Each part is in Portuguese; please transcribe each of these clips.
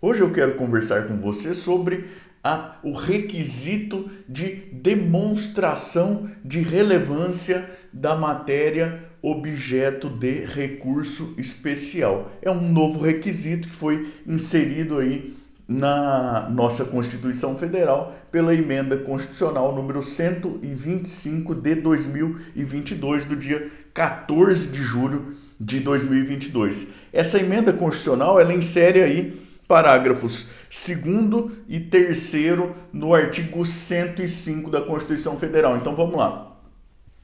Hoje eu quero conversar com você sobre a, o requisito de demonstração de relevância da matéria objeto de recurso especial. É um novo requisito que foi inserido aí na nossa Constituição Federal pela emenda constitucional número 125 de 2022 do dia 14 de julho de 2022. Essa emenda constitucional ela insere aí parágrafos 2 e 3 no artigo 105 da Constituição Federal. Então vamos lá.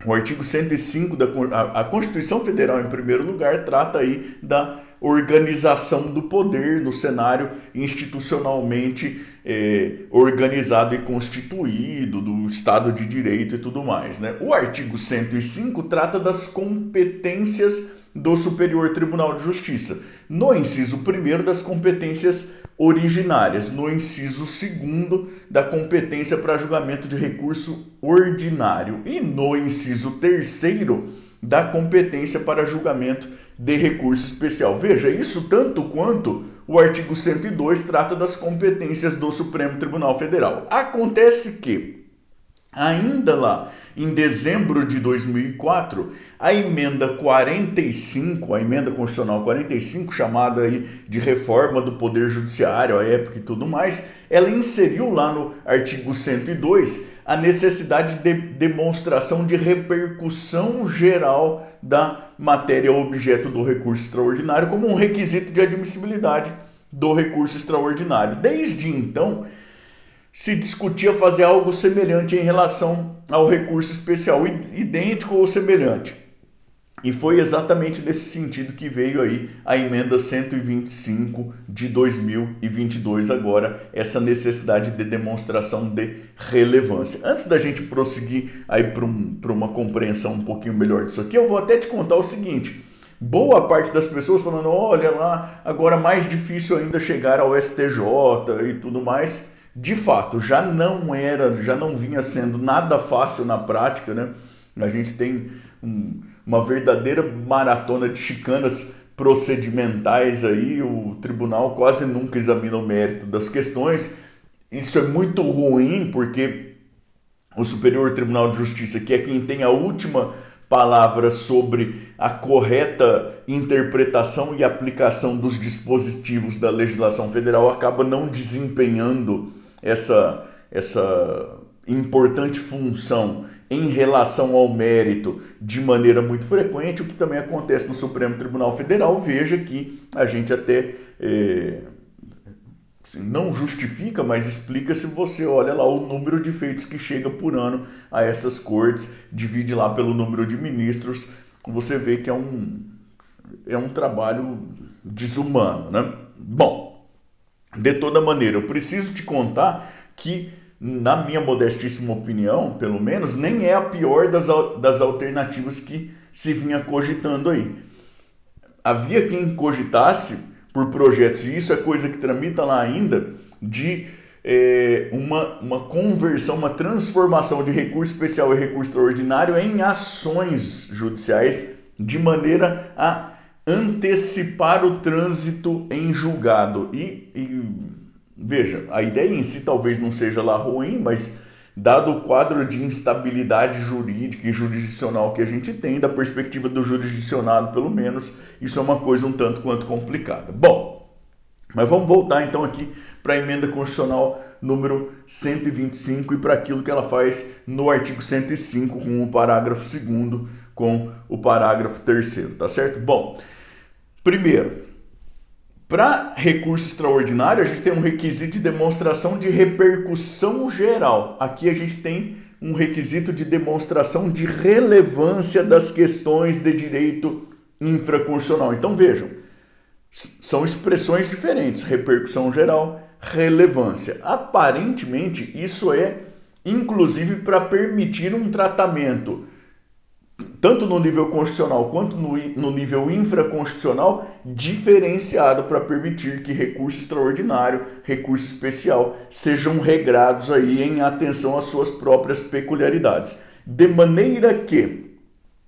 O artigo 105 da a, Constituição Federal, em primeiro lugar, trata aí da organização do poder no cenário institucionalmente eh, organizado e constituído, do Estado de Direito e tudo mais. Né? O artigo 105 trata das competências do Superior Tribunal de Justiça. No inciso 1 das competências originárias, no inciso 2 da competência para julgamento de recurso ordinário e no inciso 3 da competência para julgamento de recurso especial. Veja, isso tanto quanto o artigo 102 trata das competências do Supremo Tribunal Federal. Acontece que ainda lá em dezembro de 2004, a emenda 45, a emenda constitucional 45, chamada aí de reforma do Poder Judiciário, à época e tudo mais, ela inseriu lá no artigo 102 a necessidade de demonstração de repercussão geral da matéria objeto do recurso extraordinário como um requisito de admissibilidade do recurso extraordinário. Desde então, se discutia fazer algo semelhante em relação ao recurso especial, idêntico ou semelhante. E foi exatamente nesse sentido que veio aí a emenda 125 de 2022 agora, essa necessidade de demonstração de relevância. Antes da gente prosseguir aí para um, uma compreensão um pouquinho melhor disso aqui, eu vou até te contar o seguinte. Boa parte das pessoas falando, olha lá, agora mais difícil ainda chegar ao STJ e tudo mais de fato já não era, já não vinha sendo nada fácil na prática, né? A gente tem um, uma verdadeira maratona de chicanas procedimentais aí, o tribunal quase nunca examina o mérito das questões. Isso é muito ruim porque o Superior Tribunal de Justiça, que é quem tem a última palavra sobre a correta interpretação e aplicação dos dispositivos da legislação federal, acaba não desempenhando essa, essa importante função em relação ao mérito de maneira muito frequente, o que também acontece no Supremo Tribunal Federal. Veja que a gente até é, assim, não justifica, mas explica se você olha lá o número de feitos que chega por ano a essas cortes, divide lá pelo número de ministros, você vê que é um, é um trabalho desumano. Né? Bom, de toda maneira, eu preciso te contar que, na minha modestíssima opinião, pelo menos, nem é a pior das, das alternativas que se vinha cogitando aí. Havia quem cogitasse por projetos, e isso é coisa que tramita lá ainda, de é, uma, uma conversão, uma transformação de recurso especial e recurso extraordinário em ações judiciais, de maneira a antecipar o trânsito em julgado. E, e, veja, a ideia em si talvez não seja lá ruim, mas dado o quadro de instabilidade jurídica e jurisdicional que a gente tem, da perspectiva do jurisdicionado pelo menos, isso é uma coisa um tanto quanto complicada. Bom, mas vamos voltar então aqui para a emenda constitucional número 125 e para aquilo que ela faz no artigo 105 com o parágrafo 2 com o parágrafo 3 tá certo? Bom, Primeiro, para recurso extraordinário, a gente tem um requisito de demonstração de repercussão geral. Aqui a gente tem um requisito de demonstração de relevância das questões de direito infraconstitucional. Então vejam, são expressões diferentes: repercussão geral, relevância. Aparentemente, isso é inclusive para permitir um tratamento tanto no nível constitucional quanto no, no nível infraconstitucional, diferenciado para permitir que recurso extraordinário, recurso especial sejam regrados aí em atenção às suas próprias peculiaridades. De maneira que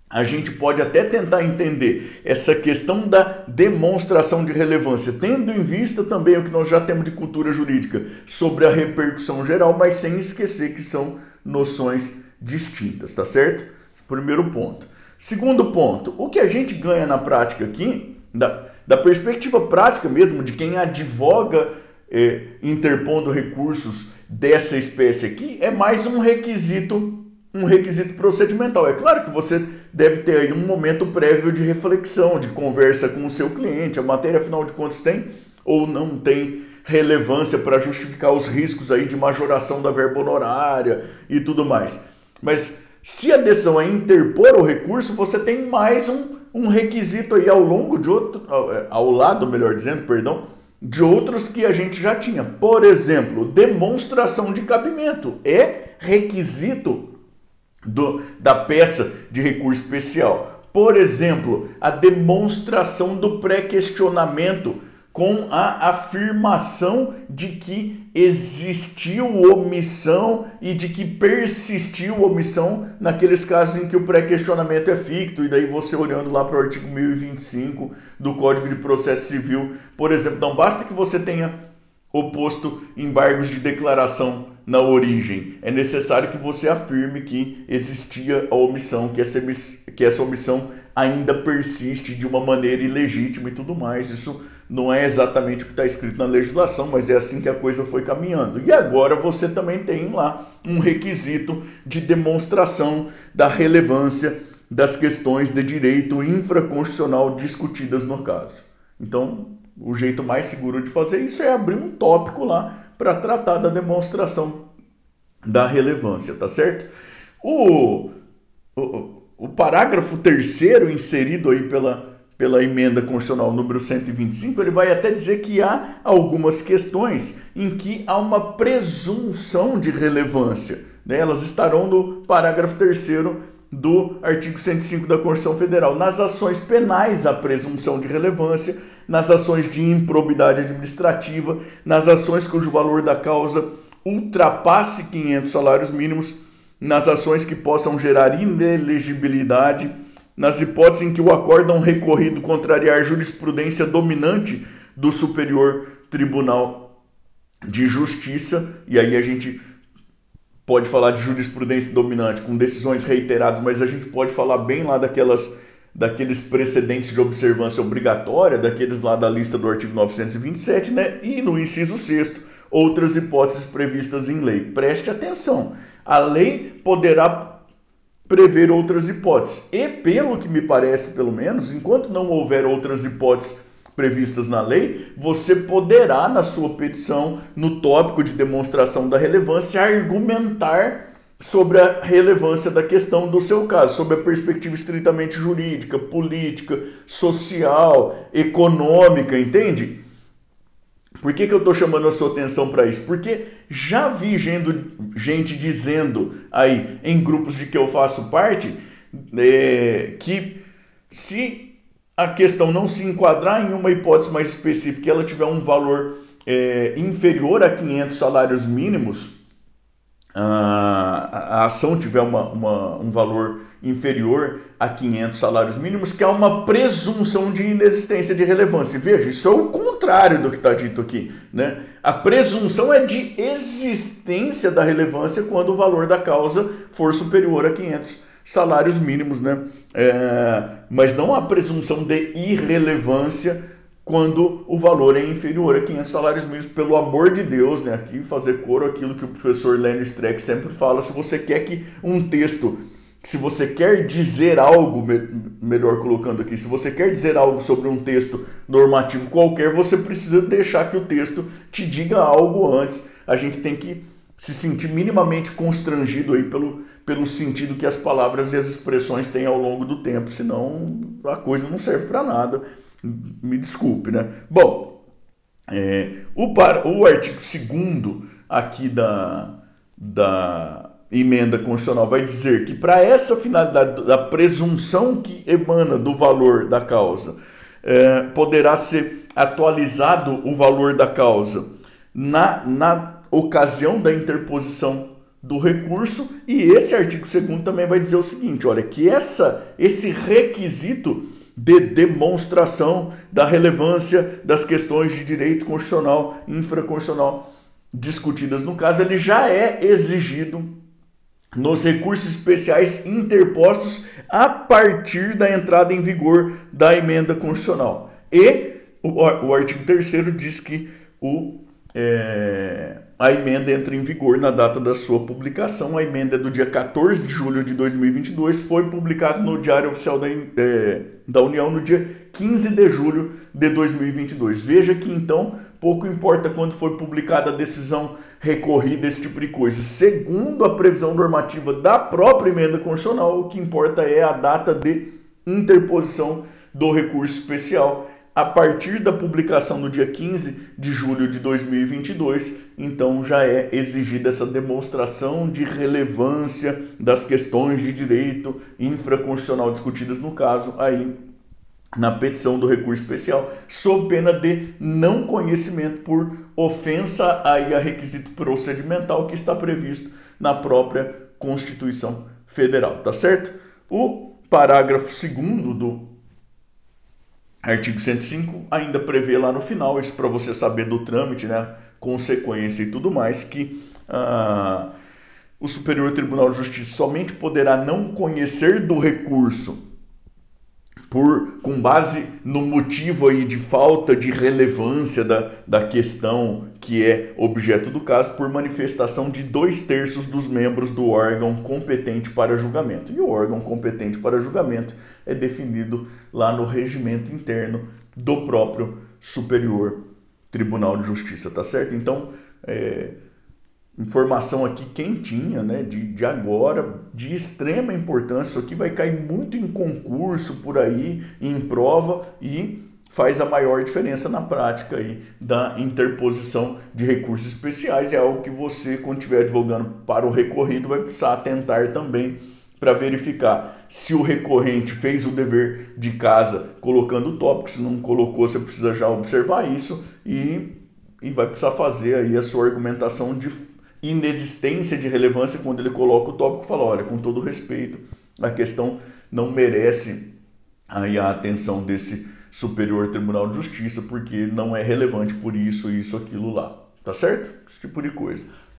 a gente pode até tentar entender essa questão da demonstração de relevância, tendo em vista também o que nós já temos de cultura jurídica sobre a repercussão geral, mas sem esquecer que são noções distintas, tá certo? Primeiro ponto. Segundo ponto, o que a gente ganha na prática aqui, da, da perspectiva prática mesmo, de quem advoga é, interpondo recursos dessa espécie aqui, é mais um requisito um requisito procedimental. É claro que você deve ter aí um momento prévio de reflexão, de conversa com o seu cliente. A matéria, afinal de contas, tem ou não tem relevância para justificar os riscos aí de majoração da verba honorária e tudo mais. Mas se a decisão é interpor o recurso, você tem mais um, um requisito aí ao longo de outro, é, ao lado, melhor dizendo, perdão, de outros que a gente já tinha. Por exemplo, demonstração de cabimento é requisito do, da peça de recurso especial. Por exemplo, a demonstração do pré-questionamento com a afirmação de que existiu omissão e de que persistiu omissão naqueles casos em que o pré-questionamento é ficto, e daí você olhando lá para o artigo 1025 do Código de Processo Civil, por exemplo, não basta que você tenha oposto embargos de declaração na origem. É necessário que você afirme que existia a omissão, que essa, que essa omissão ainda persiste de uma maneira ilegítima e tudo mais. Isso não é exatamente o que está escrito na legislação, mas é assim que a coisa foi caminhando. E agora você também tem lá um requisito de demonstração da relevância das questões de direito infraconstitucional discutidas no caso. Então, o jeito mais seguro de fazer isso é abrir um tópico lá para tratar da demonstração da relevância, tá certo? O, o, o parágrafo terceiro inserido aí pela, pela emenda constitucional número 125, ele vai até dizer que há algumas questões em que há uma presunção de relevância. Né? Elas estarão no parágrafo terceiro do artigo 105 da Constituição Federal. Nas ações penais, a presunção de relevância, nas ações de improbidade administrativa, nas ações cujo valor da causa ultrapasse 500 salários mínimos, nas ações que possam gerar inelegibilidade, nas hipóteses em que o acórdão recorrido contrariar jurisprudência dominante do Superior Tribunal de Justiça, e aí a gente pode falar de jurisprudência dominante com decisões reiteradas, mas a gente pode falar bem lá daquelas daqueles precedentes de observância obrigatória, daqueles lá da lista do artigo 927, né? E no inciso 6 outras hipóteses previstas em lei. Preste atenção. A lei poderá prever outras hipóteses. E pelo que me parece, pelo menos, enquanto não houver outras hipóteses previstas na lei, você poderá, na sua petição, no tópico de demonstração da relevância, argumentar sobre a relevância da questão do seu caso, sobre a perspectiva estritamente jurídica, política, social, econômica, entende? Por que, que eu estou chamando a sua atenção para isso? Porque já vi gente dizendo aí em grupos de que eu faço parte é, que se a questão não se enquadrar em uma hipótese mais específica e ela tiver um valor é, inferior a 500 salários mínimos, a, a ação tiver uma, uma, um valor inferior a 500 salários mínimos, que há uma presunção de inexistência de relevância. Veja, isso é o contrário do que está dito aqui. Né? A presunção é de existência da relevância quando o valor da causa for superior a 500 salários mínimos, né? É, mas não há presunção de irrelevância quando o valor é inferior a 500 salários mínimos, pelo amor de Deus, né? Aqui fazer coro aquilo que o professor Lenny Streck sempre fala, se você quer que um texto, se você quer dizer algo, melhor colocando aqui, se você quer dizer algo sobre um texto normativo qualquer, você precisa deixar que o texto te diga algo antes. A gente tem que se sentir minimamente constrangido aí pelo pelo sentido que as palavras e as expressões têm ao longo do tempo, senão a coisa não serve para nada. Me desculpe, né? Bom, é, o, par, o artigo 2 aqui da, da emenda constitucional vai dizer que para essa finalidade da presunção que emana do valor da causa, é, poderá ser atualizado o valor da causa na, na ocasião da interposição do recurso e esse artigo 2 também vai dizer o seguinte, olha, que essa esse requisito de demonstração da relevância das questões de direito constitucional infraconstitucional discutidas no caso, ele já é exigido nos recursos especiais interpostos a partir da entrada em vigor da emenda constitucional. E o, o artigo 3 diz que o, é, a emenda entra em vigor na data da sua publicação. A emenda é do dia 14 de julho de 2022, foi publicada no Diário Oficial da, é, da União no dia 15 de julho de 2022. Veja que então pouco importa quando foi publicada a decisão recorrida, esse tipo de coisa. Segundo a previsão normativa da própria emenda constitucional, o que importa é a data de interposição do recurso especial a partir da publicação no dia 15 de julho de 2022, então já é exigida essa demonstração de relevância das questões de direito infraconstitucional discutidas no caso aí na petição do recurso especial, sob pena de não conhecimento por ofensa aí a requisito procedimental que está previsto na própria Constituição Federal, tá certo? O parágrafo 2 do artigo 105 ainda prevê lá no final, isso para você saber do trâmite, né, consequência e tudo mais, que ah, o Superior Tribunal de Justiça somente poderá não conhecer do recurso por com base no motivo aí de falta de relevância da, da questão que é objeto do caso, por manifestação de dois terços dos membros do órgão competente para julgamento. E o órgão competente para julgamento é definido lá no regimento interno do próprio Superior Tribunal de Justiça, tá certo? Então, é, informação aqui quentinha, né, de, de agora, de extrema importância. Isso aqui vai cair muito em concurso por aí, em prova e faz a maior diferença na prática aí da interposição de recursos especiais. É algo que você, quando estiver advogando para o recorrido, vai precisar atentar também para verificar se o recorrente fez o dever de casa colocando o tópico, se não colocou, você precisa já observar isso e, e vai precisar fazer aí a sua argumentação de inexistência de relevância quando ele coloca o tópico e fala, olha, com todo respeito, a questão não merece aí a atenção desse Superior Tribunal de Justiça porque não é relevante por isso, isso, aquilo lá. Tá certo? Esse tipo de coisa.